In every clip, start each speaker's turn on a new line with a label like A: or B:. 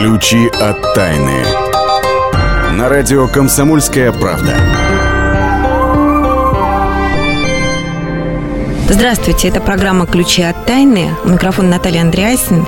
A: Ключи от тайны. На радио «Комсомольская правда».
B: Здравствуйте, это программа «Ключи от тайны». Микрофон Наталья Андреасин.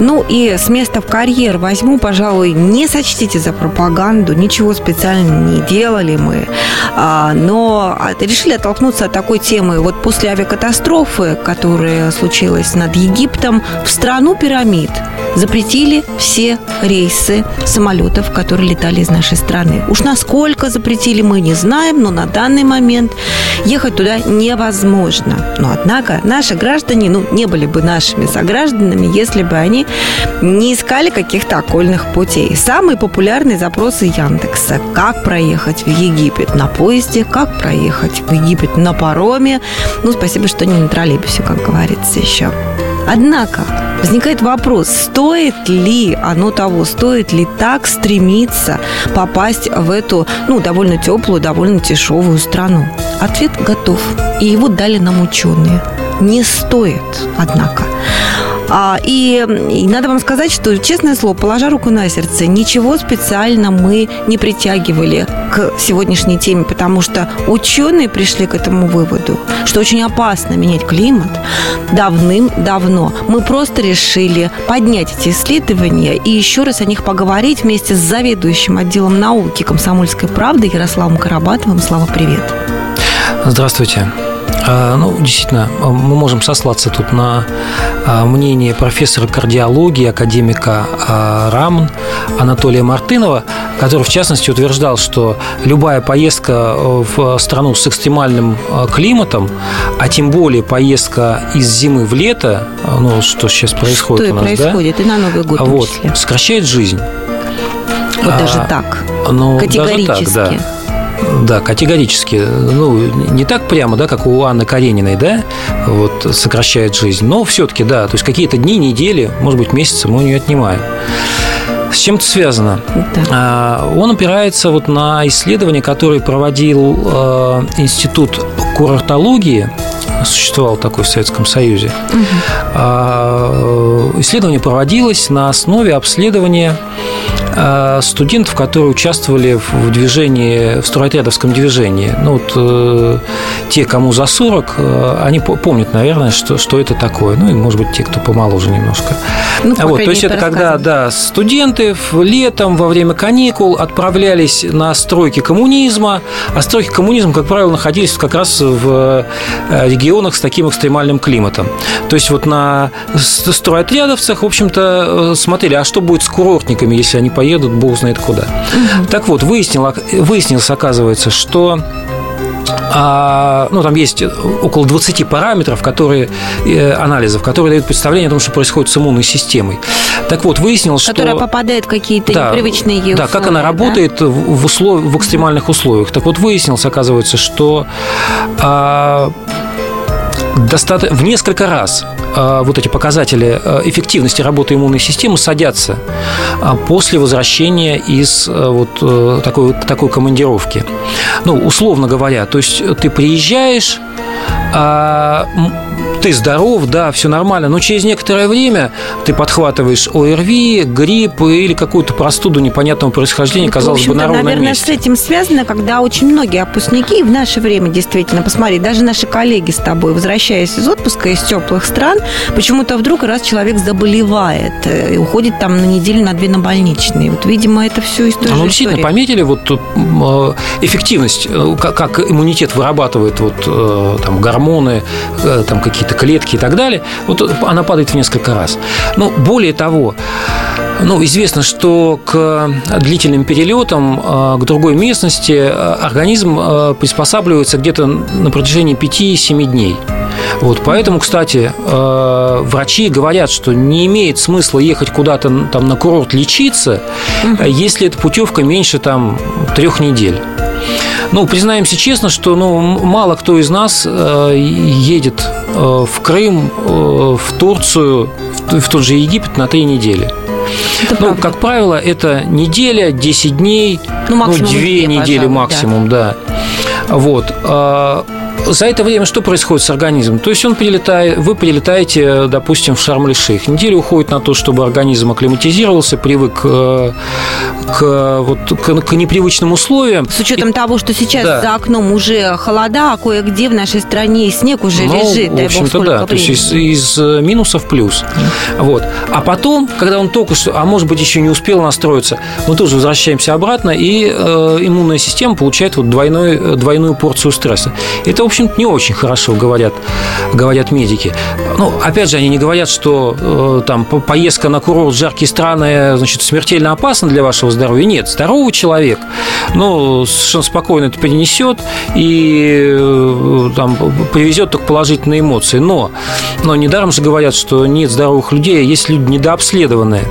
B: Ну и с места в карьер возьму, пожалуй, не сочтите за пропаганду, ничего специально не делали мы, а, но решили оттолкнуться от такой темы. Вот после авиакатастрофы, которая случилась над Египтом, в страну пирамид запретили все рейсы самолетов, которые летали из нашей страны. Уж насколько запретили, мы не знаем, но на данный момент ехать туда невозможно. Но, однако, наши граждане, ну, не были бы нашими согражданами, если бы они не искали каких-то окольных путей. Самые популярные запросы Яндекса. Как проехать в Египет на поезде, как проехать в Египет на пароме. Ну, спасибо, что не на троллейбусе, как говорится еще. Однако возникает вопрос, стоит ли оно того, стоит ли так стремиться попасть в эту, ну, довольно теплую, довольно дешевую страну? Ответ готов, и его дали нам ученые. Не стоит, однако. А, и, и надо вам сказать, что, честное слово, положа руку на сердце, ничего специально мы не притягивали к сегодняшней теме, потому что ученые пришли к этому выводу, что очень опасно менять климат давным-давно. Мы просто решили поднять эти исследования и еще раз о них поговорить вместе с заведующим отделом науки комсомольской правды Ярославом Карабатовым. Слава, привет.
C: Здравствуйте. А, ну, действительно, мы можем сослаться тут на мнение профессора кардиологии, академика а, РАМН Анатолия Мартынова, который, в частности, утверждал, что любая поездка в страну с экстремальным климатом, а тем более поездка из зимы в лето, ну, что сейчас происходит
B: что
C: у нас,
B: происходит,
C: да?
B: и на Новый год
C: вот, сокращает жизнь.
B: Вот даже так,
C: ну,
B: категорически.
C: Даже так, да. Да, категорически. Ну, не так прямо, да, как у Анны Карениной, да, вот сокращает жизнь, но все-таки, да, то есть какие-то дни, недели, может быть, месяцы мы у нее отнимаем. С чем это связано? Да. А, он опирается вот на исследование, которое проводил э, Институт курортологии существовал такой в Советском Союзе. Угу. Исследование проводилось на основе обследования студентов, которые участвовали в движении, в стройотрядовском движении. Ну, вот э, те, кому за 40, э, они помнят, наверное, что, что это такое. Ну, и, может быть, те, кто помоложе немножко. Ну, вот, то есть это когда, да, студенты летом во время каникул отправлялись на стройки коммунизма, а стройки коммунизма, как правило, находились как раз в э, регионах с таким экстремальным климатом. То есть вот на стройотрядовцах, в общем-то, смотрели, а что будет с курортниками, если они поедут, бог знает куда. Угу. Так вот, выяснилось, выяснилось, оказывается, что а, ну, там есть около 20 параметров, которые, э, анализов, которые дают представление о том, что происходит с иммунной системой. Так вот, выяснилось,
B: что... Которая попадает в какие-то да, непривычные ей
C: Да, как она работает да? в, услов... в экстремальных условиях. Так вот, выяснилось, оказывается, что а, в несколько раз вот эти показатели а, эффективности работы иммунной системы садятся а, после возвращения из вот э, такой, такой командировки. Ну, условно говоря, то есть ты приезжаешь, ты здоров, да, все нормально, но через некоторое время ты подхватываешь ОРВИ, грипп или какую-то простуду непонятного происхождения, ну, казалось бы, на ровном
B: наверное,
C: месте.
B: с этим связано, когда очень многие выпускники в наше время действительно, посмотри, даже наши коллеги с тобой, возвращаясь из отпуска из теплых стран, почему-то вдруг раз человек заболевает э, и уходит там на неделю, на две на больничные. Вот, видимо, это все история.
C: Ну, действительно, пометили вот э, эффективность, э, как иммунитет вырабатывает вот там гормоны, там какие-то какие-то клетки и так далее, вот она падает в несколько раз. Но более того, ну, известно, что к длительным перелетам а, к другой местности а, организм а, приспосабливается где-то на протяжении 5-7 дней. Вот, поэтому, кстати, врачи говорят, что не имеет смысла ехать куда-то там на курорт лечиться, если эта путевка меньше там трех недель. Ну, признаемся честно, что ну, мало кто из нас э, едет э, в Крым, э, в Турцию, в тот же Египет на три недели. Это ну, правда. как правило, это неделя, 10 дней, ну, ну 2 недели да, максимум, да. да. Вот. За это время что происходит с организмом? То есть он прилетает, вы прилетаете, допустим, в Шарм-эль-Шейх. Неделя уходит на то, чтобы организм акклиматизировался, привык э, к, вот, к, к непривычным условиям.
B: С учетом И, того, что сейчас да. за окном уже холода, а кое-где в нашей стране снег уже ну, лежит.
C: В общем-то, да. Времени. То есть из, из э, минусов плюс. Вот. А потом, когда он только что, а может быть, еще не успел настроиться, мы тоже возвращаемся обратно, и э, иммунная система получает вот двойной, двойную порцию стресса. Это, в общем-то, не очень хорошо, говорят, говорят медики. Ну, опять же, они не говорят, что э, там поездка на курорт в жаркие страны значит, смертельно опасна для вашего здоровья. Нет, здоровый человек, ну, совершенно спокойно это перенесет и э, там, привезет только положительные эмоции. Но, но недаром же говорят, что нет здоровых людей, а есть люди недообследованные.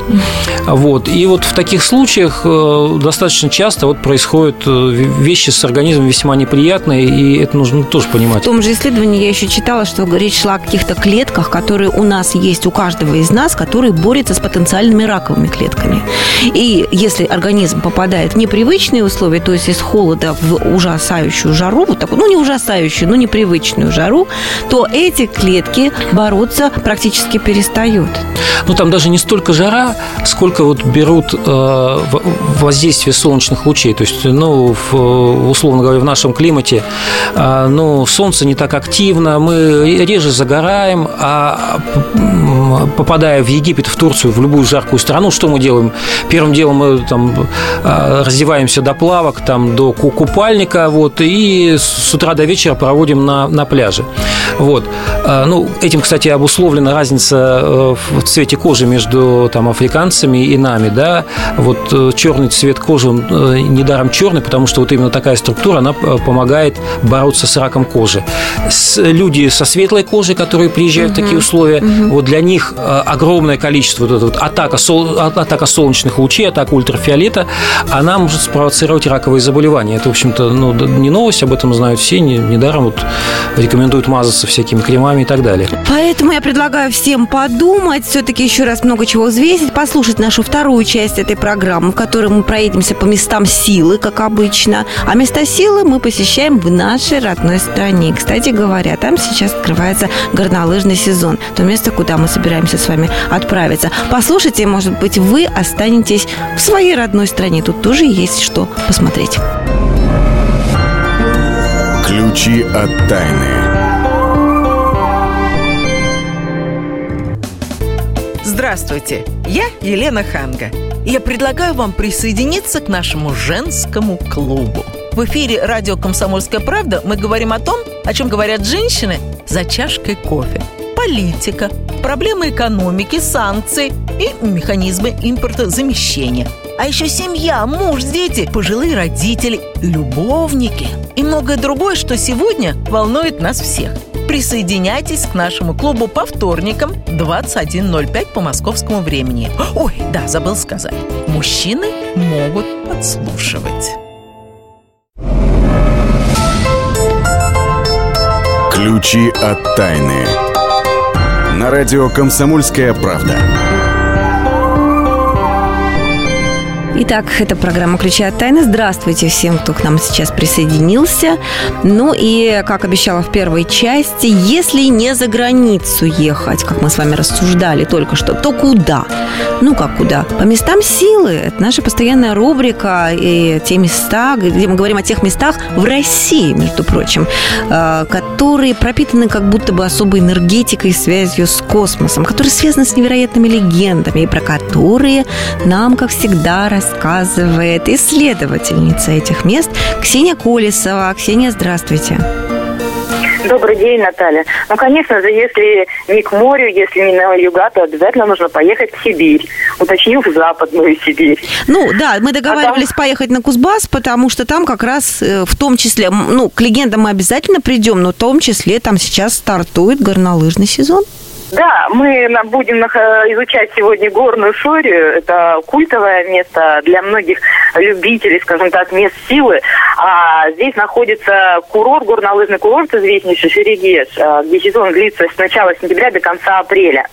C: Вот. И вот в таких случаях э, достаточно часто вот происходят э, вещи с организмом весьма неприятные, и это нужно тоже понимать.
B: В том же исследовании я еще читала, что речь шла о каких-то клетках, которые у нас есть у каждого из нас, которые борются с потенциальными раковыми клетками. И если организм попадает в непривычные условия, то есть из холода в ужасающую жару, вот такую, ну не ужасающую, но непривычную жару, то эти клетки бороться практически перестают.
C: Ну там даже не столько жара, сколько вот берут э, воздействие солнечных лучей. То есть, ну, в, условно говоря, в нашем климате, э, ну, солнце не так активно, мы реже загораем, а попадая в Египет, в Турцию, в любую жаркую страну, что мы делаем? Первым делом мы там э, раздеваемся до плавок, там, до купальника, вот, и с утра до вечера проводим на, на пляже. Вот. Э, ну, этим, кстати, обусловлена разница э, в цвете кожи между там, африканцами и нами, да. Вот черный цвет кожи, он недаром черный, потому что вот именно такая структура, она помогает бороться с раком кожи. Люди со светлой кожей, которые приезжают угу. в такие условия, угу. вот для них огромное количество вот, вот атака, сол, атака солнечных лучей, атака ультрафиолета, она может спровоцировать раковые заболевания. Это, в общем-то, ну, не новость, об этом знают все, недаром вот рекомендуют мазаться всякими кремами и так далее.
B: Поэтому я предлагаю всем подумать, все-таки еще раз много чего взвесить, послушать нашу вторую часть этой программы, в которой мы проедемся по местам силы, как обычно. А места силы мы посещаем в нашей родной стране. Кстати говоря, там сейчас открывается горнолыжный сезон. То место, куда мы собираемся с вами отправиться. Послушайте, может быть, вы останетесь в своей родной стране. Тут тоже есть что посмотреть.
A: Ключи от тайны.
D: Здравствуйте, я Елена Ханга. Я предлагаю вам присоединиться к нашему женскому клубу. В эфире радио «Комсомольская правда» мы говорим о том, о чем говорят женщины за чашкой кофе. Политика, проблемы экономики, санкции и механизмы импортозамещения. А еще семья, муж, дети, пожилые родители, любовники и многое другое, что сегодня волнует нас всех. Присоединяйтесь к нашему клубу по вторникам 21.05 по московскому времени. Ой, да, забыл сказать. Мужчины могут подслушивать.
A: Ключи от тайны. На радио «Комсомольская правда».
B: Итак, это программа «Ключи от тайны». Здравствуйте всем, кто к нам сейчас присоединился. Ну и, как обещала в первой части, если не за границу ехать, как мы с вами рассуждали только что, то куда? Ну, как куда? По местам силы. Это наша постоянная рубрика и те места, где мы говорим о тех местах в России, между прочим, э, которые пропитаны как будто бы особой энергетикой, связью с космосом, которые связаны с невероятными легендами и про которые нам, как всегда, рассказывает исследовательница этих мест Ксения Колесова. Ксения, здравствуйте.
E: Добрый день, Наталья. Ну, конечно же, если не к морю, если не на юга, то обязательно нужно поехать в Сибирь. Уточню, в Западную Сибирь.
B: Ну, да, мы договаривались а там... поехать на Кузбасс, потому что там как раз э, в том числе, ну, к легендам мы обязательно придем, но в том числе там сейчас стартует горнолыжный сезон.
E: Да, мы будем изучать сегодня горную Шорию. Это культовое место для многих любителей, скажем так, мест силы. А здесь находится курорт, горнолыжный курорт известнейший Шерегеш, а, где сезон длится с начала сентября до конца апреля.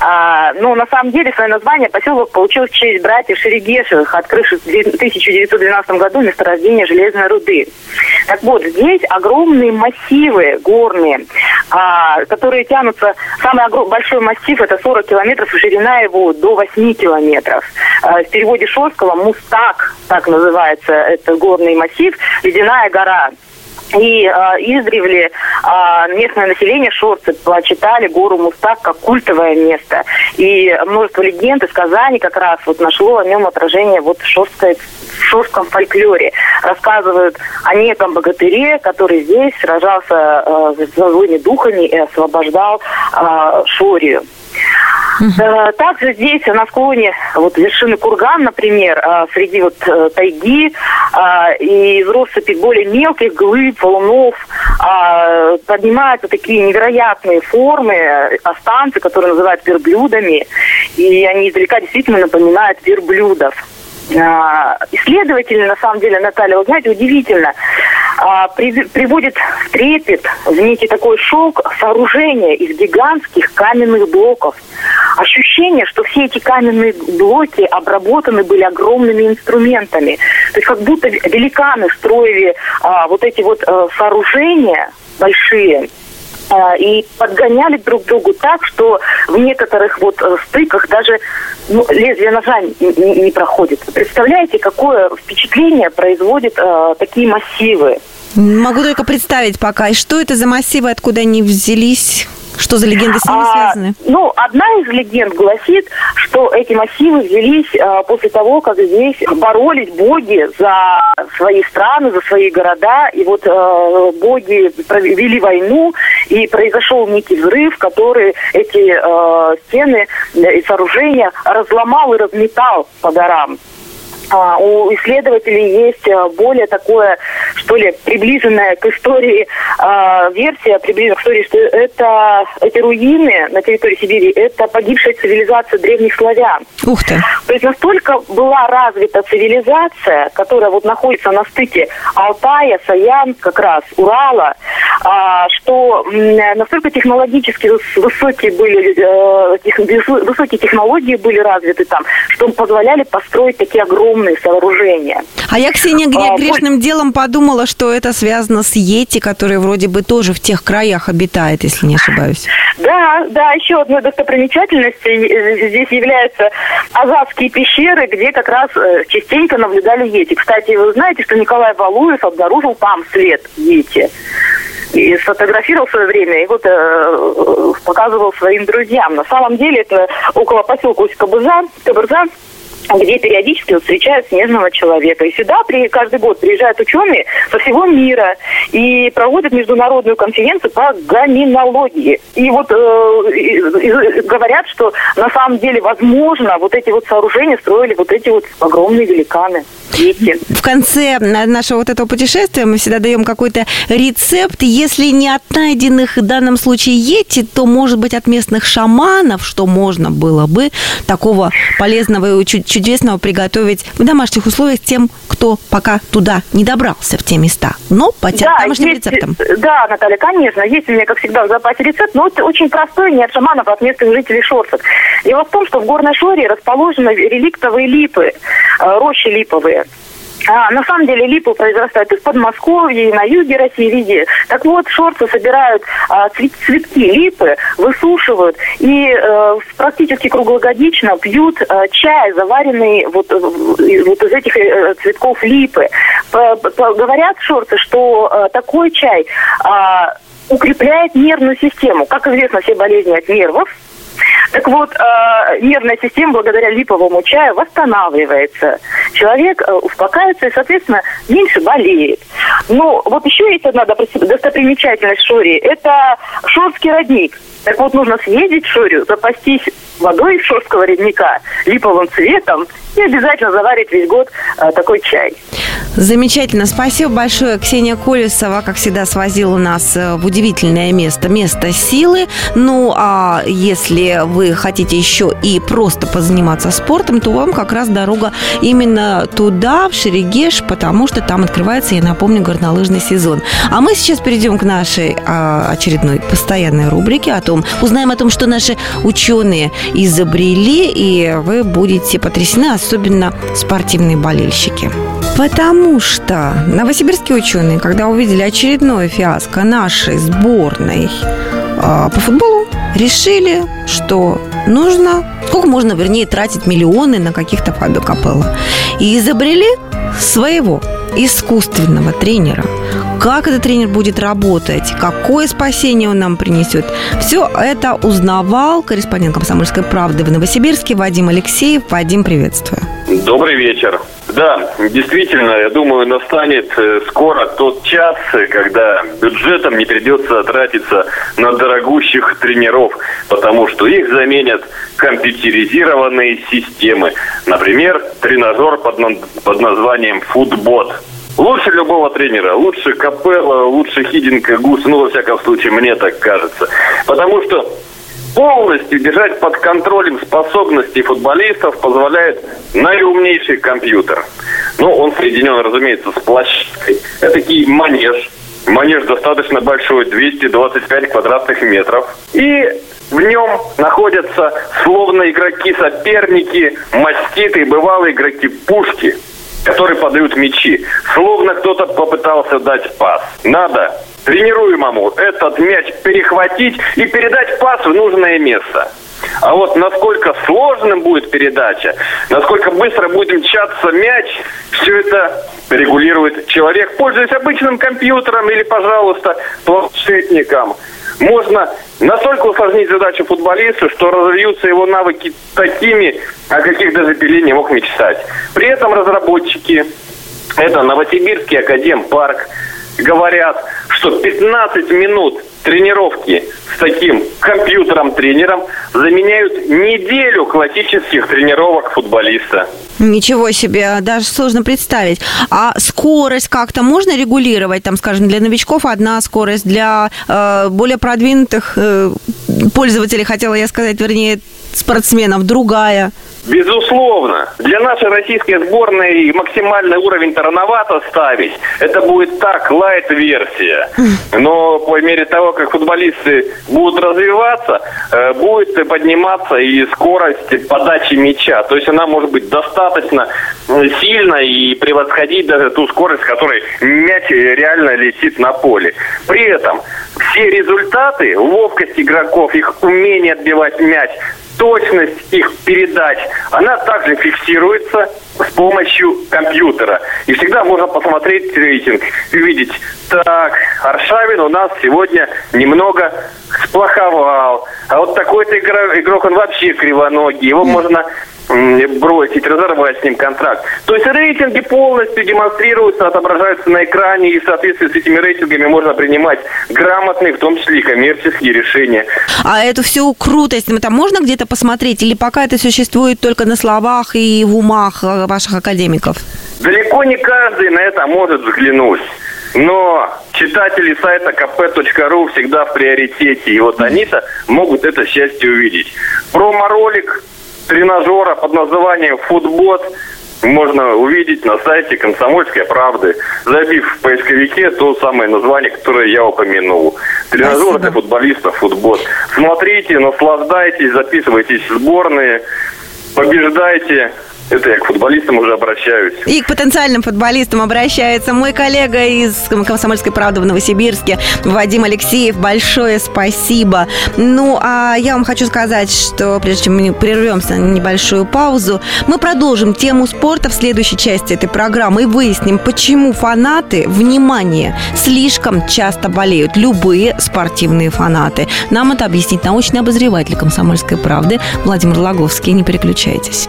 E: А, ну, на самом деле, свое название поселок получил в честь братьев Шерегешевых, открывших в 1912 году месторождение железной руды. Так вот, здесь огромные массивы горные, а, которые тянутся, самый большой массив это 40 километров, ширина его до 8 километров. А, в переводе Шорского Мустак, так называется этот горный массив, ледяная гора. И э, издревле э, местное население Шорцы почитали гору Мустак как культовое место. И множество легенд и сказаний как раз вот нашло о нем отражение вот в, Шорской, в шорском фольклоре. Рассказывают о неком богатыре, который здесь сражался э, со злыми духами и освобождал э, Шорию. Угу. Также здесь на склоне вот вершины курган, например, э, среди вот э, тайги и из россыпи более мелких глыб, валунов поднимаются такие невероятные формы, останцы, которые называют верблюдами, и они издалека действительно напоминают верблюдов. Исследователи, на самом деле, Наталья, вы знаете, удивительно, а, при, приводит в трепет, в некий такой шок сооружение из гигантских каменных блоков. Ощущение, что все эти каменные блоки обработаны были огромными инструментами. То есть как будто великаны строили а, вот эти вот а, сооружения большие, а, и подгоняли друг другу так, что в некоторых вот э, стыках даже ну, лезвие ножа не, не проходит. Представляете, какое впечатление производят э, такие массивы?
B: Могу только представить пока. И что это за массивы, откуда они взялись? Что за легенды с ними а, связаны?
E: Ну, одна из легенд гласит, что эти массивы взялись а, после того, как здесь боролись боги за свои страны, за свои города. И вот а, боги вели войну, и произошел некий взрыв, который эти а, стены и сооружения разломал и разметал по горам. А, у исследователей есть а, более такое, что ли, приближенная к истории а, версия, приближенная к истории, что это эти руины на территории Сибири, это погибшая цивилизация древних славян.
B: Ух ты!
E: То есть настолько была развита цивилизация, которая вот находится на стыке Алтая, Саян, как раз, Урала, а, что настолько технологически высокие были, э, высокие технологии были развиты там, что позволяли построить такие огромные сооружения.
B: А я, Ксения, а, грешным делом подумала, что это связано с Йети, который вроде бы тоже в тех краях обитает, если не ошибаюсь.
E: Да, да, еще одной достопримечательностью здесь являются Азовские пещеры, где как раз э, частенько наблюдали Йети. Кстати, вы знаете, что Николай Валуев обнаружил там след Йети и сфотографировал в свое время, и вот э, показывал своим друзьям. На самом деле это около поселка Усть-Кабырза, Кабырза, где периодически встречают снежного человека. И сюда при, каждый год приезжают ученые со всего мира и проводят международную конференцию по гаминологии. И вот э, говорят, что на самом деле, возможно, вот эти вот сооружения строили вот эти вот огромные великаны. Видите?
B: В конце нашего вот этого путешествия мы всегда даем какой-то рецепт. Если не от найденных в данном случае ети, то, может быть, от местных шаманов, что можно было бы такого полезного и чудесного приготовить в домашних условиях тем, кто пока туда не добрался в те места, но по да, домашним есть, рецептам.
E: Да, Наталья, конечно, есть у меня, как всегда, в запасе рецепт, но это очень простой, не от шаманов, а от местных жителей Шорцев. Дело в том, что в Горной Шоре расположены реликтовые липы, э, рощи липовые. А, на самом деле липы произрастают и в Подмосковье, и на юге России, везде. Так вот, шорцы собирают а, цвет, цветки липы, высушивают и а, практически круглогодично пьют а, чай, заваренный вот, вот из этих а, цветков липы. По, по, говорят шорцы, что а, такой чай а, укрепляет нервную систему. Как известно, все болезни от нервов, так вот, э, нервная система благодаря липовому чаю восстанавливается. Человек э, успокаивается и, соответственно, меньше болеет. Но вот еще есть одна достопримечательность Шори. Это Шорский родник. Так вот, нужно съездить в Шорию, запастись водой из Шорского родника, липовым цветом и обязательно заварить весь год э, такой чай.
B: Замечательно. Спасибо большое. Ксения Колесова, как всегда, свозила нас э, в удивительное место, место силы. Ну, а если вы хотите еще и просто позаниматься спортом, то вам как раз дорога именно туда, в Шерегеш, потому что там открывается, я напомню, горнолыжный сезон. А мы сейчас перейдем к нашей а, очередной постоянной рубрике о том, потом. Узнаем о том, что наши ученые изобрели, и вы будете потрясены, особенно спортивные болельщики. Потому что новосибирские ученые, когда увидели очередное фиаско нашей сборной э, по футболу, решили, что нужно, сколько можно, вернее, тратить миллионы на каких-то Фабио Капелло. И изобрели своего искусственного тренера. Как этот тренер будет работать, какое спасение он нам принесет. Все это узнавал корреспондент «Комсомольской правды» в Новосибирске Вадим Алексеев. Вадим, приветствую.
F: Добрый вечер. Да, действительно, я думаю, настанет э, скоро тот час, когда бюджетом не придется тратиться на дорогущих тренеров, потому что их заменят компьютеризированные системы. Например, тренажер под, под названием «Футбот». Лучше любого тренера, лучше Капелла, лучше Хидинга, Гуса, ну, во всяком случае, мне так кажется. Потому что полностью держать под контролем способности футболистов позволяет наиумнейший компьютер. Ну, он соединен, разумеется, с площадкой. Это такой манеж. Манеж достаточно большой, 225 квадратных метров. И в нем находятся словно игроки-соперники, маститые бывалые игроки-пушки – которые подают мячи. Словно кто-то попытался дать пас. Надо тренируемому этот мяч перехватить и передать пас в нужное место. А вот насколько сложным будет передача, насколько быстро будет мчаться мяч, все это регулирует человек, пользуясь обычным компьютером или, пожалуйста, планшетником можно настолько усложнить задачу футболиста, что разовьются его навыки такими, о каких даже Пеле не мог мечтать. При этом разработчики, это Новосибирский академпарк, говорят, что 15 минут тренировки с таким компьютером-тренером заменяют неделю классических тренировок футболиста.
B: Ничего себе, даже сложно представить. А скорость как-то можно регулировать? Там, скажем, для новичков одна скорость, для э, более продвинутых э, пользователей, хотела я сказать, вернее, спортсменов другая.
F: Безусловно. Для нашей российской сборной максимальный уровень-то рановато ставить. Это будет так, лайт-версия. Но по мере того, как футболисты будут развиваться, э, будет подниматься и скорость подачи мяча. То есть она может быть достаточно сильно и превосходить даже ту скорость, с которой мяч реально летит на поле. При этом все результаты, ловкость игроков, их умение отбивать мяч, точность их передач, она также фиксируется с помощью компьютера. И всегда можно посмотреть рейтинг и увидеть, так, Аршавин у нас сегодня немного сплоховал. А вот такой-то игрок, он вообще кривоногий. Его можно бросить, разорвать с ним контракт. То есть рейтинги полностью демонстрируются, отображаются на экране, и в соответствии с этими рейтингами можно принимать грамотные, в том числе и коммерческие решения.
B: А эту всю крутость там можно где-то посмотреть, или пока это существует только на словах и в умах э, ваших академиков?
F: Далеко не каждый на это может взглянуть. Но читатели сайта kp.ru всегда в приоритете, и вот они-то могут это счастье увидеть. Промо-ролик тренажера под названием «Футбот» можно увидеть на сайте «Комсомольской правды», забив в поисковике то самое название, которое я упомянул. Тренажер для футболистов «Футбот». Смотрите, наслаждайтесь, записывайтесь в сборные, побеждайте. Это я к футболистам уже обращаюсь.
B: И к потенциальным футболистам обращается мой коллега из «Комсомольской правды» в Новосибирске, Вадим Алексеев. Большое спасибо. Ну, а я вам хочу сказать, что прежде чем мы прервемся на небольшую паузу, мы продолжим тему спорта в следующей части этой программы и выясним, почему фанаты, внимание, слишком часто болеют. Любые спортивные фанаты. Нам это объяснит научный обозреватель «Комсомольской правды» Владимир Логовский. Не переключайтесь.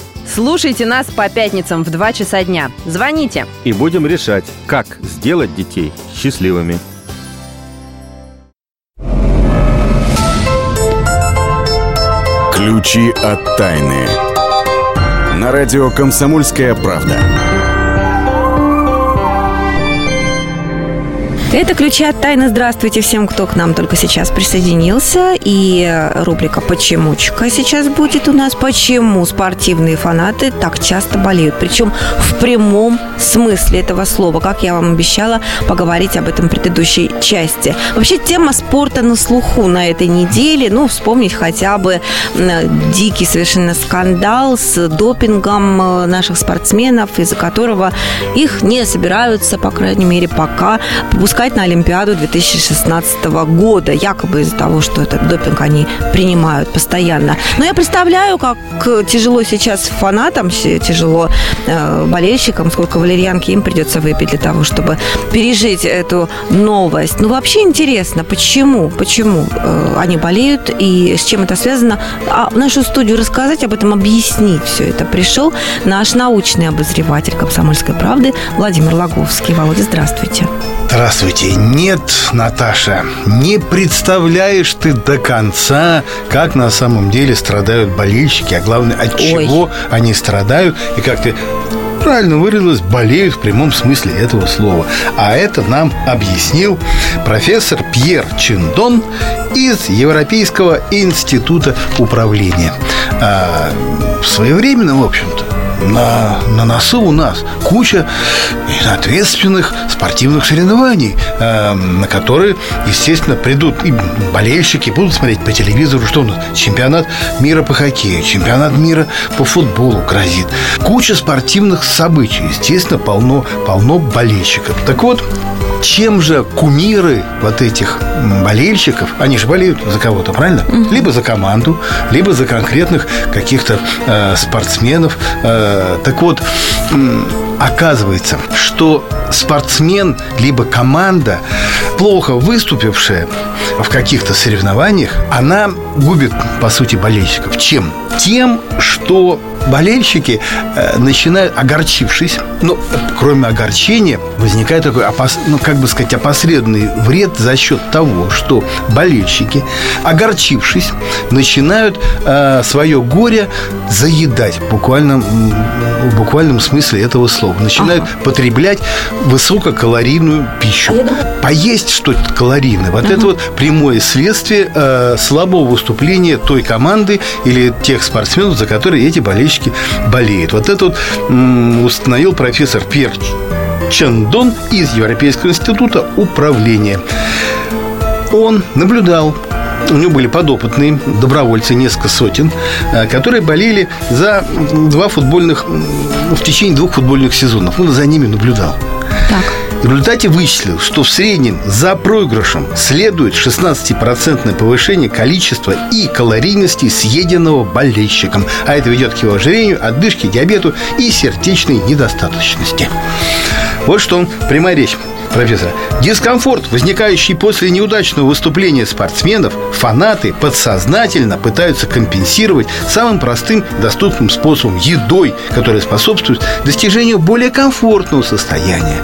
G: Слушайте нас по пятницам в 2 часа дня. Звоните.
H: И будем решать, как сделать детей счастливыми.
A: Ключи от тайны. На радио «Комсомольская правда».
B: Это «Ключи от тайны». Здравствуйте всем, кто к нам только сейчас присоединился. И рубрика «Почемучка» сейчас будет у нас. Почему спортивные фанаты так часто болеют? Причем в прямом смысле этого слова. Как я вам обещала поговорить об этом в предыдущей части. Вообще, тема спорта на слуху на этой неделе. Ну, вспомнить хотя бы дикий совершенно скандал с допингом э, наших спортсменов, из-за которого их не собираются, по крайней мере, пока пускать на Олимпиаду 2016 года, якобы из-за того, что этот допинг они принимают постоянно. Но я представляю, как тяжело сейчас фанатам, тяжело э, болельщикам, сколько валерьянки им придется выпить для того, чтобы пережить эту новость. Ну, вообще интересно, почему, почему э, они болеют и с чем это связано. А в нашу студию рассказать об этом, объяснить все это пришел наш научный обозреватель «Комсомольской правды» Владимир Логовский. Володя, здравствуйте.
H: Здравствуйте. Нет, Наташа, не представляешь ты до конца, как на самом деле страдают болельщики, а главное, от Ой. чего они страдают, и как ты правильно выразилась, болеют в прямом смысле этого слова. А это нам объяснил профессор Пьер Чиндон из Европейского института управления. А, своевременно, в общем-то, на, на носу у нас куча ответственных спортивных соревнований, э, на которые, естественно, придут и болельщики, будут смотреть по телевизору, что у нас чемпионат мира по хоккею, чемпионат мира по футболу грозит. Куча спортивных событий, естественно, полно, полно болельщиков. Так вот, чем же кумиры вот этих болельщиков, они же болеют за кого-то, правильно? Угу. Либо за команду, либо за конкретных каких-то э, спортсменов. Э, так вот, э, оказывается, что спортсмен либо команда, плохо выступившая в каких-то соревнованиях, она губит, по сути, болельщиков. Чем? Тем, что болельщики э, начинают, огорчившись, ну, кроме огорчения, возникает такой, опос, ну, как бы сказать, опосредованный вред за счет того, что болельщики, огорчившись, начинают э, свое горе заедать в буквальном, в буквальном смысле этого слова. Начинают ага. потреблять высококалорийную пищу. Поесть что-то калорийное. Вот ага. это вот прямое следствие э, слабого выступления той команды или тех спортсменов, за которые эти болельщики болельщики болеют. Вот это вот установил профессор Пьер Чандон из Европейского института управления. Он наблюдал у него были подопытные добровольцы, несколько сотен, э, которые болели за два футбольных, в течение двух футбольных сезонов. Он за ними наблюдал. Так. В результате вычислил, что в среднем за проигрышем следует 16% повышение количества и калорийности съеденного болельщиком. А это ведет к его ожирению, отдышке, диабету и сердечной недостаточности. Вот что он, прямая речь профессора. Дискомфорт, возникающий после неудачного выступления спортсменов, фанаты подсознательно пытаются компенсировать самым простым доступным способом – едой, которая способствует достижению более комфортного состояния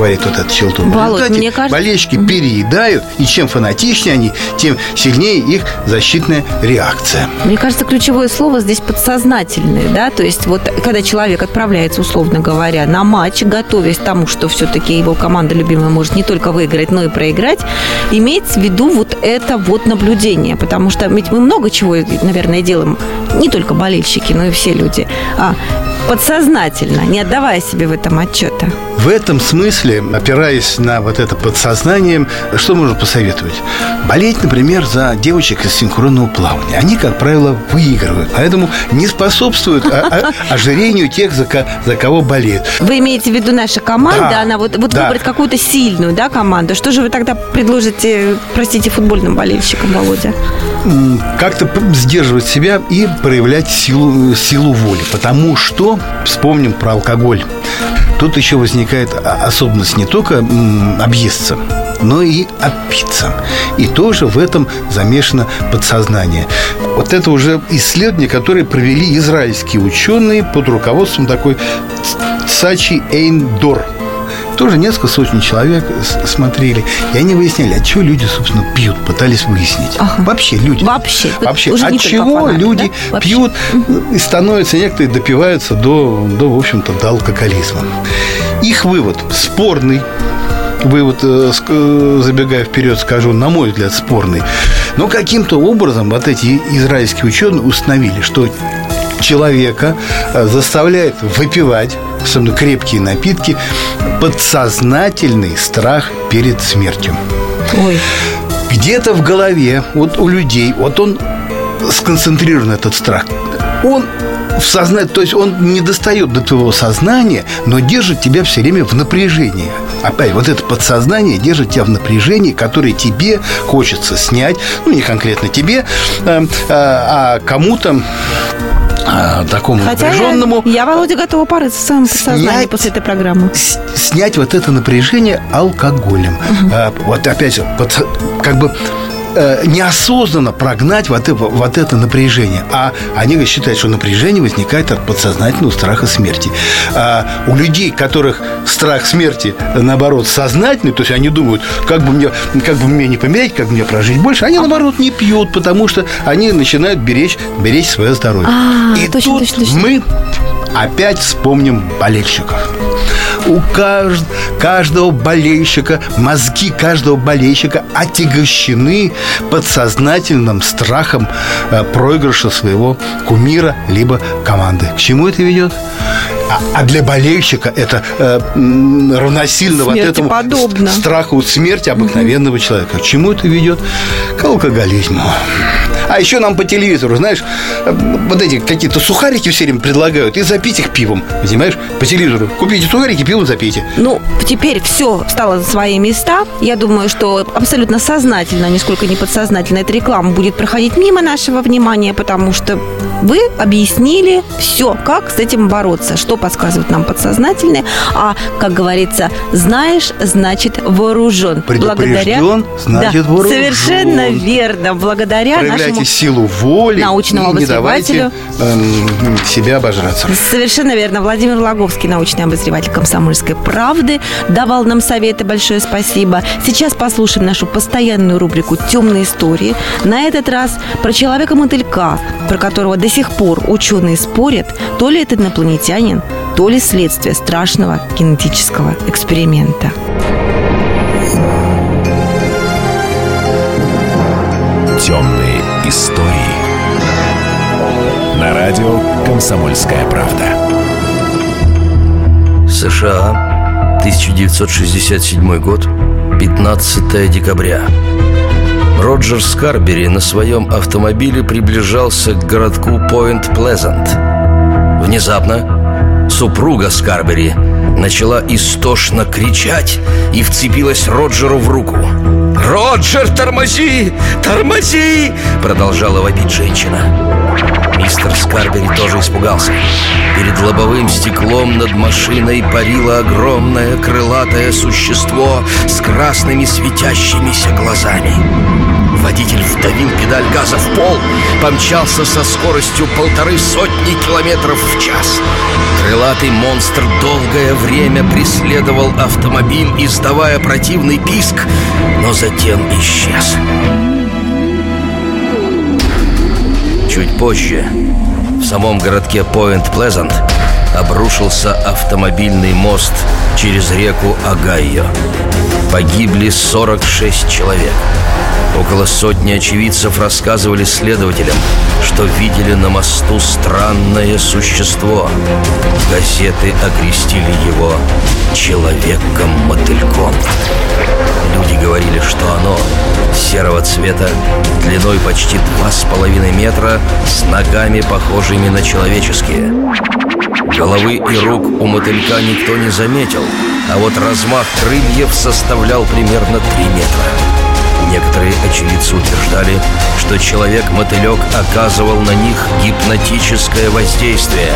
H: говорит вот этот Челтун. Володь, мне кажется... болельщики переедают, и чем фанатичнее они, тем сильнее их защитная реакция.
B: Мне кажется, ключевое слово здесь подсознательное, да, то есть вот когда человек отправляется, условно говоря, на матч, готовясь к тому, что все-таки его команда любимая может не только выиграть, но и проиграть, имеется в виду вот это вот наблюдение, потому что ведь мы много чего, наверное, делаем, не только болельщики, но и все люди. А, подсознательно, не отдавая себе в этом отчета.
H: В этом смысле, опираясь на вот это подсознание, что можно посоветовать? Болеть, например, за девочек из синхронного плавания. Они, как правило, выигрывают, поэтому не способствуют ожирению тех, за, за кого болеют.
B: Вы имеете в виду наша команда, да, она вот, вот да. выбрать какую-то сильную да, команду. Что же вы тогда предложите, простите, футбольным болельщикам, Володя?
H: Как-то сдерживать себя и проявлять силу, силу воли. Потому что, вспомним про алкоголь, тут еще возникает особенность не только объесться, но и отпиться. И тоже в этом замешано подсознание. Вот это уже исследование, которое провели израильские ученые под руководством такой Сачи Эйндор – тоже несколько сотен человек смотрели, и они выясняли, от чего люди, собственно, пьют, пытались выяснить. Ага. Вообще люди.
B: Вообще.
H: Вообще. Уже от чего фанаты, люди да? пьют и становятся, некоторые допиваются до, до, в общем-то, до алкоголизма. Их вывод спорный, вывод, э, э, забегая вперед, скажу, на мой взгляд, спорный. Но каким-то образом вот эти израильские ученые установили, что человека э, заставляет выпивать особенно крепкие напитки, подсознательный страх перед смертью. Ой. Где-то в голове, вот у людей, вот он сконцентрирован этот страх. Он в сознании, то есть он не достает до твоего сознания, но держит тебя все время в напряжении. Опять, вот это подсознание держит тебя в напряжении, которое тебе хочется снять, ну, не конкретно тебе, а, а, а кому-то а, такому Хотя напряженному.
B: Я, я, Володя, готова порыться в своем подсознании после этой программы.
H: Снять вот это напряжение алкоголем. Угу. А, вот опять, под, как бы э, неосознанно прогнать вот это, вот это напряжение. А они считают, что напряжение возникает от подсознательного страха смерти. А у людей, которых страх смерти, наоборот, сознательный, то есть они думают, как бы мне, как бы мне не помереть, как бы мне прожить больше, они, наоборот, не пьют, потому что они начинают беречь, беречь свое здоровье. А, И точно, тут точно, точно. мы опять вспомним болельщиков у кажд... каждого болельщика, мозги каждого болельщика отягощены подсознательным страхом э, проигрыша своего кумира либо команды. К чему это ведет? А, а для болельщика это э, равносильно вот этому подобно. страху смерти обыкновенного угу. человека. К чему это ведет? К алкоголизму. А еще нам по телевизору, знаешь, э, вот эти какие-то сухарики все время предлагают и запить их пивом. Понимаешь? По телевизору. Купите сухарики, пиво запейте.
B: Ну, теперь все стало на свои места. Я думаю, что абсолютно сознательно, нисколько не подсознательно, эта реклама будет проходить мимо нашего внимания, потому что вы объяснили все, как с этим бороться, что подсказывает нам подсознательное, а, как говорится, знаешь, значит вооружен.
H: Благодаря... значит да, вооружен.
B: Совершенно верно. Благодаря
H: Проявляйте
B: нашему
H: силу воли
B: научному
H: и не давайте э, себя обожраться.
B: Совершенно верно. Владимир Логовский, научный обозреватель «Комсомольской правды», давал нам советы. Большое спасибо. Сейчас послушаем нашу постоянную рубрику «Темные истории». На этот раз про человека-мотылька, про которого до сих пор ученые спорят, то ли это инопланетянин, то ли следствие страшного генетического эксперимента.
A: Темные истории. На радио «Комсомольская правда».
I: США, 1967 год, 15 декабря. Роджер Скарбери на своем автомобиле приближался к городку Пойнт-Плезант. Внезапно супруга Скарбери начала истошно кричать и вцепилась Роджеру в руку. «Роджер, тормози! Тормози!» Продолжала вопить женщина Мистер Скарбери тоже испугался. Перед лобовым стеклом над машиной парило огромное крылатое существо С красными светящимися глазами. Водитель вдавил педаль газа в пол Помчался со скоростью полторы сотни километров в час. Крылатый монстр долгое время преследовал автомобиль, издавая противный писк, но затем исчез. Чуть позже в самом городке Пойнт-Плезант обрушился автомобильный мост через реку Огайо. Погибли 46 человек. Около сотни очевидцев рассказывали следователям, что видели на мосту странное существо. Газеты окрестили его «человеком-мотыльком». Люди говорили, что оно серого цвета, длиной почти два с половиной метра, с ногами, похожими на человеческие. Головы и рук у мотылька никто не заметил, а вот размах крыльев составлял примерно три метра. Некоторые очевидцы утверждали, что человек-мотылек оказывал на них гипнотическое воздействие.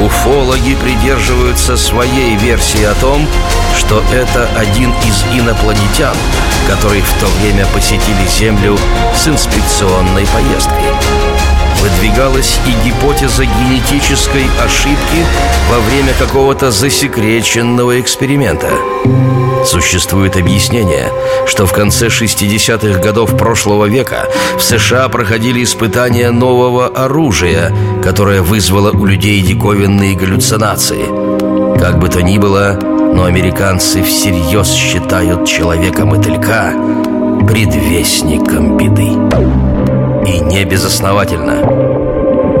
I: Уфологи придерживаются своей версии о том, что это один из инопланетян, которые в то время посетили Землю с инспекционной поездкой. выдвигалась и гипотеза генетической ошибки во время какого-то засекреченного эксперимента. Существует объяснение, что в конце 60-х годов прошлого века в США проходили испытания нового оружия, которое вызвало у людей диковинные галлюцинации. Как бы то ни было, но американцы всерьез считают человека-мотылька предвестником беды. И не безосновательно.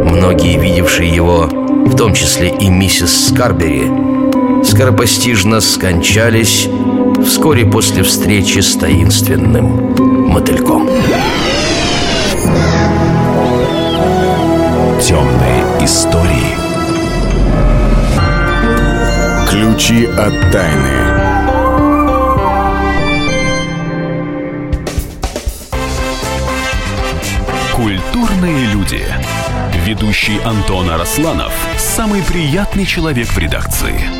I: Многие, видевшие его, в том числе и миссис Скарбери, скоропостижно скончались вскоре после встречи с таинственным мотыльком.
A: Темные истории. Ключи от тайны.
J: Культурные люди. Ведущий Антон Арасланов – самый приятный человек в редакции.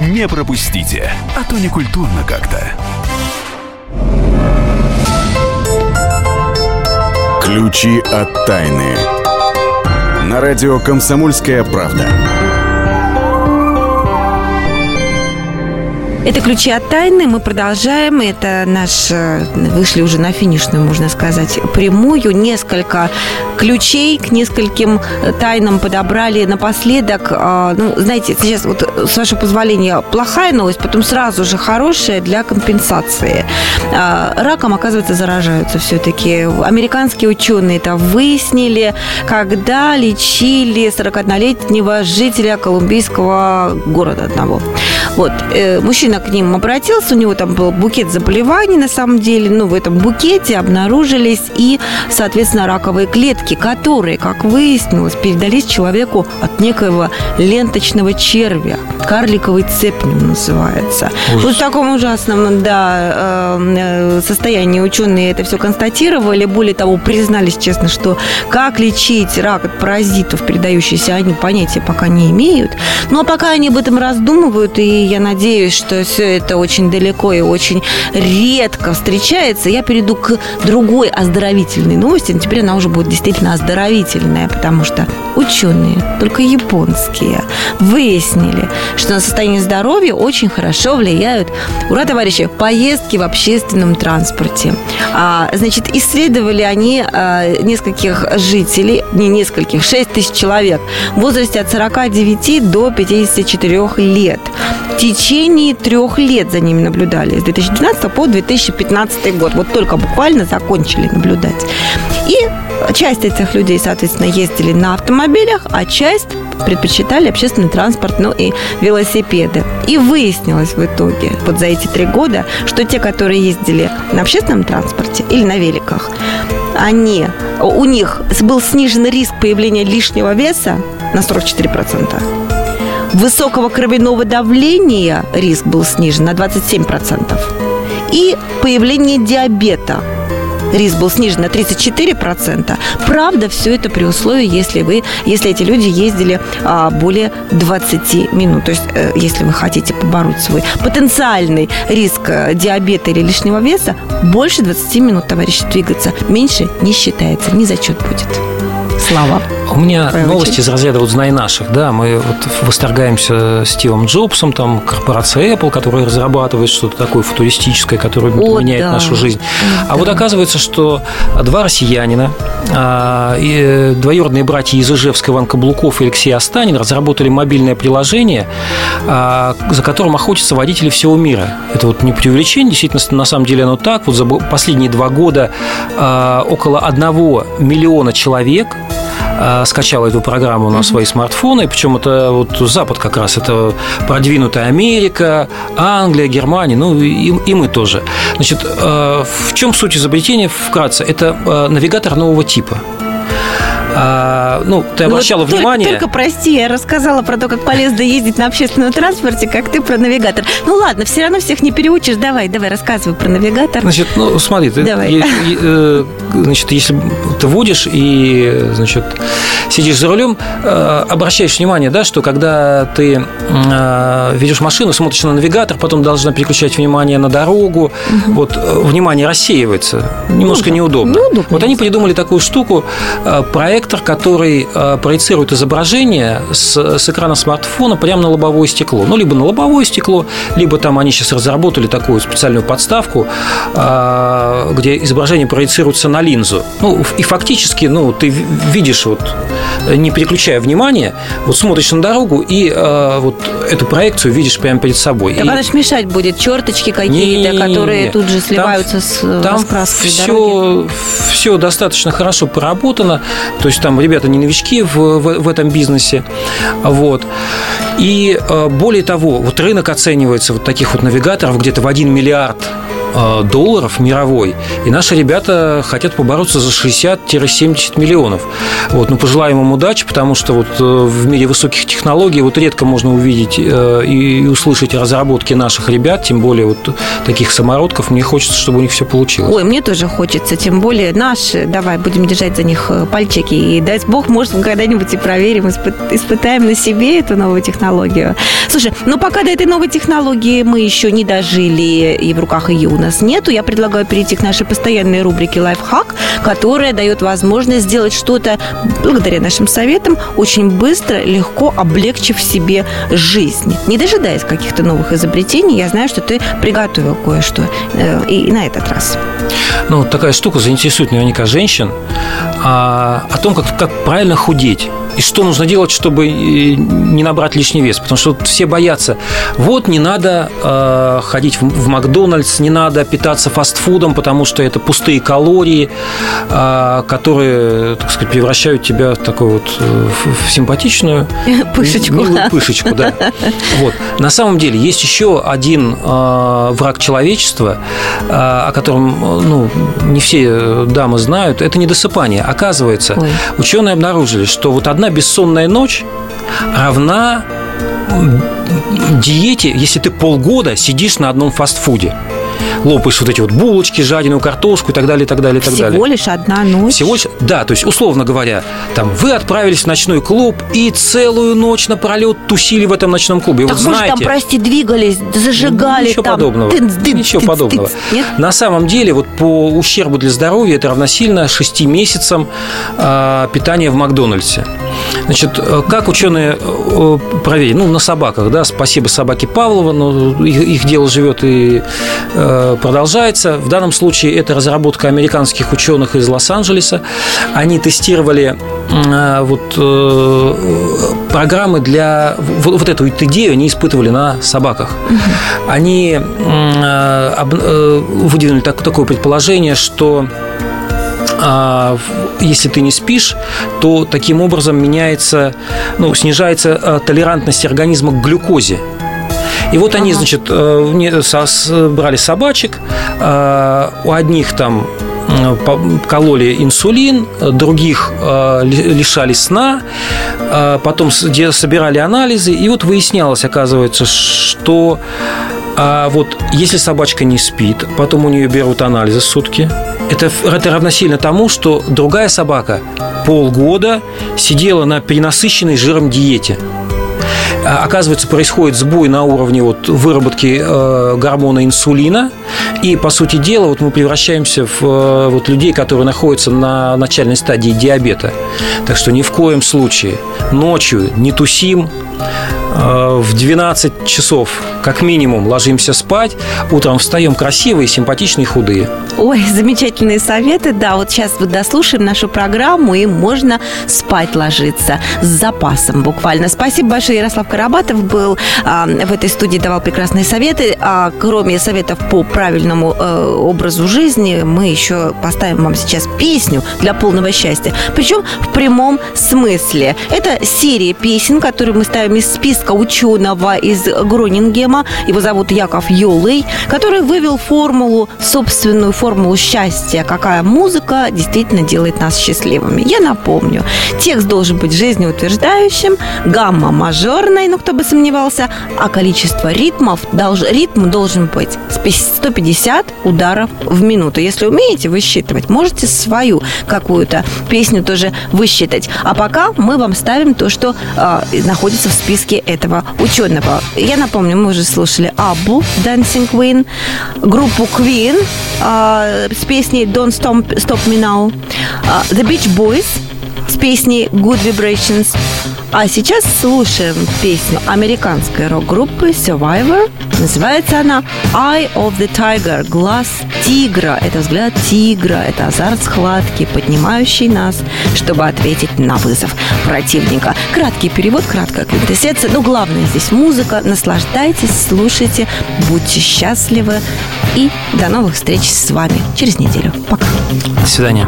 J: Не пропустите, а то не культурно как-то.
A: Ключи от тайны. На радио «Комсомольская правда».
B: Это «Ключи от тайны». Мы продолжаем. Это наш... э, Вышли уже на финишную, можно сказать, прямую. Несколько ключей к нескольким э, тайнам подобрали напоследок. А, Ну, знаете, сейчас вот, с вашего позволения, плохая новость, потом сразу же хорошая для компенсации. А, Раком, оказывается, заражаются все-таки. Американские ученые это выяснили, когда лечили 41-летнего жителя колумбийского города одного. Вот, э, мужчина к ним обратился, у него там был букет заболеваний на самом деле, ну, в этом букете обнаружились и, соответственно, раковые клетки, которые, как выяснилось, передались человеку от некоего ленточного червя, карликовый цепень он называется. Вот в таком ужасном, да, э, состоянии ученые это все констатировали, более того, признались честно, что как лечить рак от паразитов, передающийся, они понятия пока не имеют. Но пока они об этом раздумывают, и я надеюсь, что все это очень далеко и очень редко встречается, я перейду к другой оздоровительной новости. Но теперь она уже будет действительно оздоровительная, потому что ученые, только японские, выяснили, что на состояние здоровья очень хорошо влияют, ура, товарищи, поездки в общественном транспорте. А, значит, исследовали они а, нескольких жителей, не нескольких, 6 тысяч человек в возрасте от 49 до 54 лет. В течение трех лет за ними наблюдали, с 2012 по 2015 год. Вот только буквально закончили наблюдать. И часть этих людей, соответственно, ездили на автомобилях, а часть предпочитали общественный транспорт, ну и велосипеды. И выяснилось в итоге, вот за эти три года, что те, которые ездили на общественном транспорте или на великах, они, у них был снижен риск появления лишнего веса на 44%. Высокого кровяного давления риск был снижен на 27%. И появление диабета риск был снижен на 34%. Правда, все это при условии, если вы, если эти люди ездили а, более 20 минут. То есть, э, если вы хотите побороть свой потенциальный риск э, диабета или лишнего веса, больше 20 минут, товарищи, двигаться. Меньше не считается, не зачет будет. Слава.
C: У меня
B: Твоя
C: новости
B: очередь.
C: из разряда вот знай наших, да, мы вот восторгаемся Стивом Джобсом, там корпорация Apple, которая разрабатывает что-то такое футуристическое, которое
B: О,
C: меняет
B: да.
C: нашу жизнь. А
B: Да.
C: вот оказывается, что два россиянина, а, э, двоюродные братья из Ижевска Иван Каблуков и Алексей Останин разработали мобильное приложение, а, за которым охотятся водители всего мира. Это вот не преувеличение, действительно, на самом деле оно так. Вот за последние два года а, около одного миллиона человек а, скачала эту программу на свои смартфоны, причем это вот Запад как раз, это продвинутая Америка, Англия, Германия, ну и, и мы тоже. Значит, э, в чем суть изобретения вкратце? Это э, навигатор нового типа. А, ну, ты
B: Ну,
C: обращала
B: вот только-
C: внимание...
B: Только, прости, я рассказала про то, как полезно ездить на общественном транспорте, как ты про навигатор. Ну ладно, все равно всех не переучишь. Давай, давай, рассказывай про навигатор.
C: Значит, ну смотри, ты,
B: Давай.
C: е- е- э, значит, если ты водишь и, значит, сидишь за рулем, э, обращаешь внимание, да, что когда ты э, ведешь машину, смотришь на навигатор, потом должна переключать внимание на дорогу, вот э, внимание рассеивается, немножко неудобно. Вот они придумали такую штуку, э, проектор, который э, проецирует изображение с, с экрана смартфона прямо на лобовое стекло. Ну, либо на лобовое стекло, либо там они сейчас разработали такую специальную подставку, э, где изображение проецируется на линзу. Ну, и фактически, ну, ты ви- видишь, вот, не переключая внимание, вот смотришь на дорогу и э, вот эту проекцию видишь прямо перед собой.
B: Так
C: И-
B: она ж мешать будет, черточки какие-то, которые тут же
C: Там-
B: сливаются с э,
C: там
B: раскраской дороги.
C: все, все достаточно хорошо проработано. То есть там ребята не новички в, в, в этом бизнесе. Вот. И э, более того, вот рынок оценивается вот таких вот навигаторов где-то в 1 миллиард долларов мировой. И наши ребята хотят побороться за 60-70 миллионов. Вот, ну, пожелаем им удачи, потому что вот э, в мире высоких технологий вот редко можно увидеть э, и услышать разработки наших ребят, тем более вот таких самородков. Мне хочется, чтобы у них все получилось.
B: Ой, мне тоже хочется, тем более наши. Давай, будем держать за них э, пальчики. И дай бог, может, мы когда-нибудь и проверим, испы- испытаем на себе эту новую технологию. Слушай, ну пока до этой новой технологии мы еще не дожили, и в руках у нас нету, я предлагаю перейти к нашей постоянной рубрике «Лайфхак», которая дает возможность сделать что-то, благодаря нашим советам, очень быстро, легко облегчив себе жизнь. Не дожидаясь каких-то новых изобретений, я знаю, что ты приготовил кое-что э, и на этот раз.
C: Ну, такая штука заинтересует наверняка женщин а, о том, как, как правильно худеть. И что нужно делать, чтобы э, не набрать лишний вес? Потому что все боятся. Вот не надо э, ходить в, в Макдональдс, не надо питаться фастфудом, потому что это пустые калории, э, которые, так сказать, превращают тебя в такую вот э, в, в симпатичную
B: Пышечку.
C: милую пышечку, да. Вот. На самом деле есть еще один э, враг человечества, э, о котором э, ну, не все дамы знают. Это недосыпание. Оказывается,
B: Ой.
C: ученые обнаружили, что вот одна бессонная ночь равна диете, если ты полгода сидишь на одном фастфуде. Лопаешь вот эти вот булочки, жадину, картошку и так далее, и так далее, и так
B: Всего
C: далее.
B: лишь одна ночь.
C: Всего лишь, да, то есть, условно говоря, там вы отправились в ночной клуб и целую ночь напролет тусили в этом ночном клубе. И
B: Так
C: вот
B: же
C: знаете,
B: там, прости, двигались, зажигали
C: Ничего
B: там.
C: подобного.
B: Тынц, дынц,
C: Ничего
B: тыц,
C: подобного.
B: тыц. Нет?
C: На самом деле, вот по ущербу для здоровья это равносильно 6 месяцам э, питания в Макдональдсе. Значит, э, как ученые э, проверили? Ну, на собаках, да, спасибо собаке Павлова, но их, их дело живет и э, продолжается. В данном случае это разработка американских ученых из Лос-Анджелеса. Они тестировали э, вот э, программы для вот, вот эту вот идею они испытывали на собаках. Они э, об- э, выдвинули так- такое предположение, что если ты не спишь, то таким образом меняется, ну, снижается а, толерантность организма к глюкозе. И вот они, значит, э, брали собачек, а, у одних там кололи инсулин, других ли- лишали сна, а потом собирали анализы, и вот выяснялось, оказывается, что а вот если собачка не спит, потом у нее берут анализы сутки, это, это равносильно тому, что другая собака полгода сидела на перенасыщенной жиром диете. А, Оказывается, происходит сбой на уровне вот выработки э, гормона инсулина, и, по сути дела, вот мы превращаемся в э, вот людей, которые находятся на начальной стадии диабета. Так что ни в коем случае ночью не тусим, в 12 часов как минимум ложимся спать, утром встаем красивые, симпатичные, худые.
B: Ой, замечательные советы. Да, вот сейчас вот дослушаем нашу программу, и можно спать ложиться с запасом буквально. Спасибо большое. Ярослав Карабатов был а, в этой студии, давал прекрасные советы. А кроме советов по правильному э, образу жизни, мы еще поставим вам сейчас песню для полного счастья. Причем в прямом смысле. Это серия песен, которые мы ставим из списка подростка, ученого из Гронингема, его зовут Яков Йолый, который вывел формулу, собственную формулу счастья, какая музыка действительно делает нас счастливыми. Я напомню, текст должен быть жизнеутверждающим, гамма мажорной, ну кто бы сомневался, а количество ритмов, ритм должен быть 150 ударов в минуту. Если умеете высчитывать, можете свою какую-то песню тоже высчитать. А пока мы вам ставим то, что э, находится в списке этого ученого. Я напомню, мы уже слушали Абу Dancing Queen, группу Queen э, с песней Don't Stop, Stop Me Now, э, The Beach Boys с песней Good Vibrations. А сейчас слушаем песню американской рок-группы Survivor. Называется она Eye of the Tiger, глаз тигра. Это взгляд тигра, это азарт схватки, поднимающий нас, чтобы ответить на вызов противника. Краткий перевод, краткая квинтэссенция. Но главное здесь музыка. Наслаждайтесь, слушайте, будьте счастливы. И до новых встреч с вами через неделю. Пока.
C: До свидания.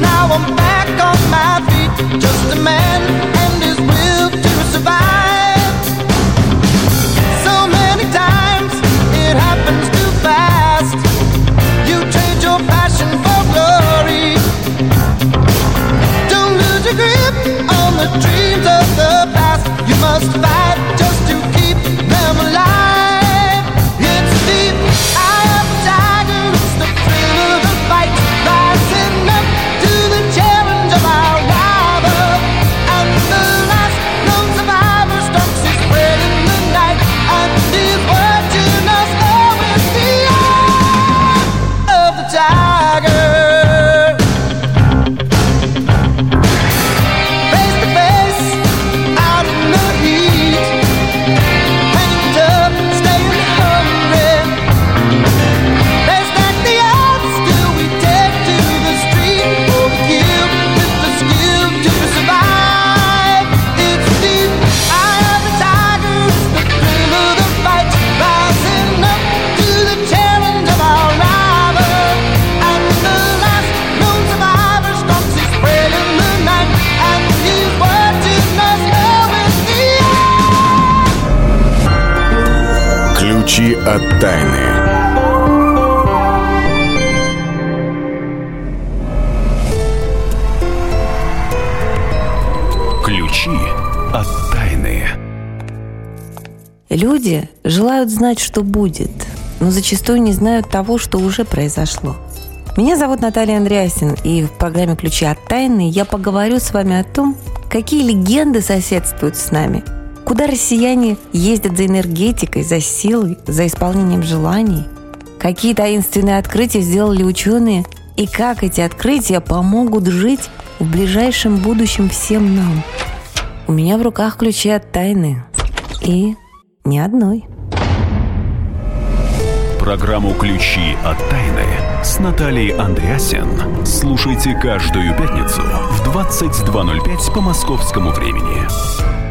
K: Now I'm back on
A: от тайны.
J: Ключи от тайны.
B: Люди желают знать, что будет, но зачастую не знают того, что уже произошло. Меня зовут Наталья Андреасин, и в программе «Ключи от тайны» я поговорю с вами о том, какие легенды соседствуют с нами – Куда россияне ездят за энергетикой, за силой, за исполнением желаний? Какие таинственные открытия сделали ученые? И как эти открытия помогут жить в ближайшем будущем всем нам? У меня в руках ключи от тайны. И ни одной.
J: Программу «Ключи от тайны» с Натальей Андреасен слушайте каждую пятницу в 22.05 по московскому времени.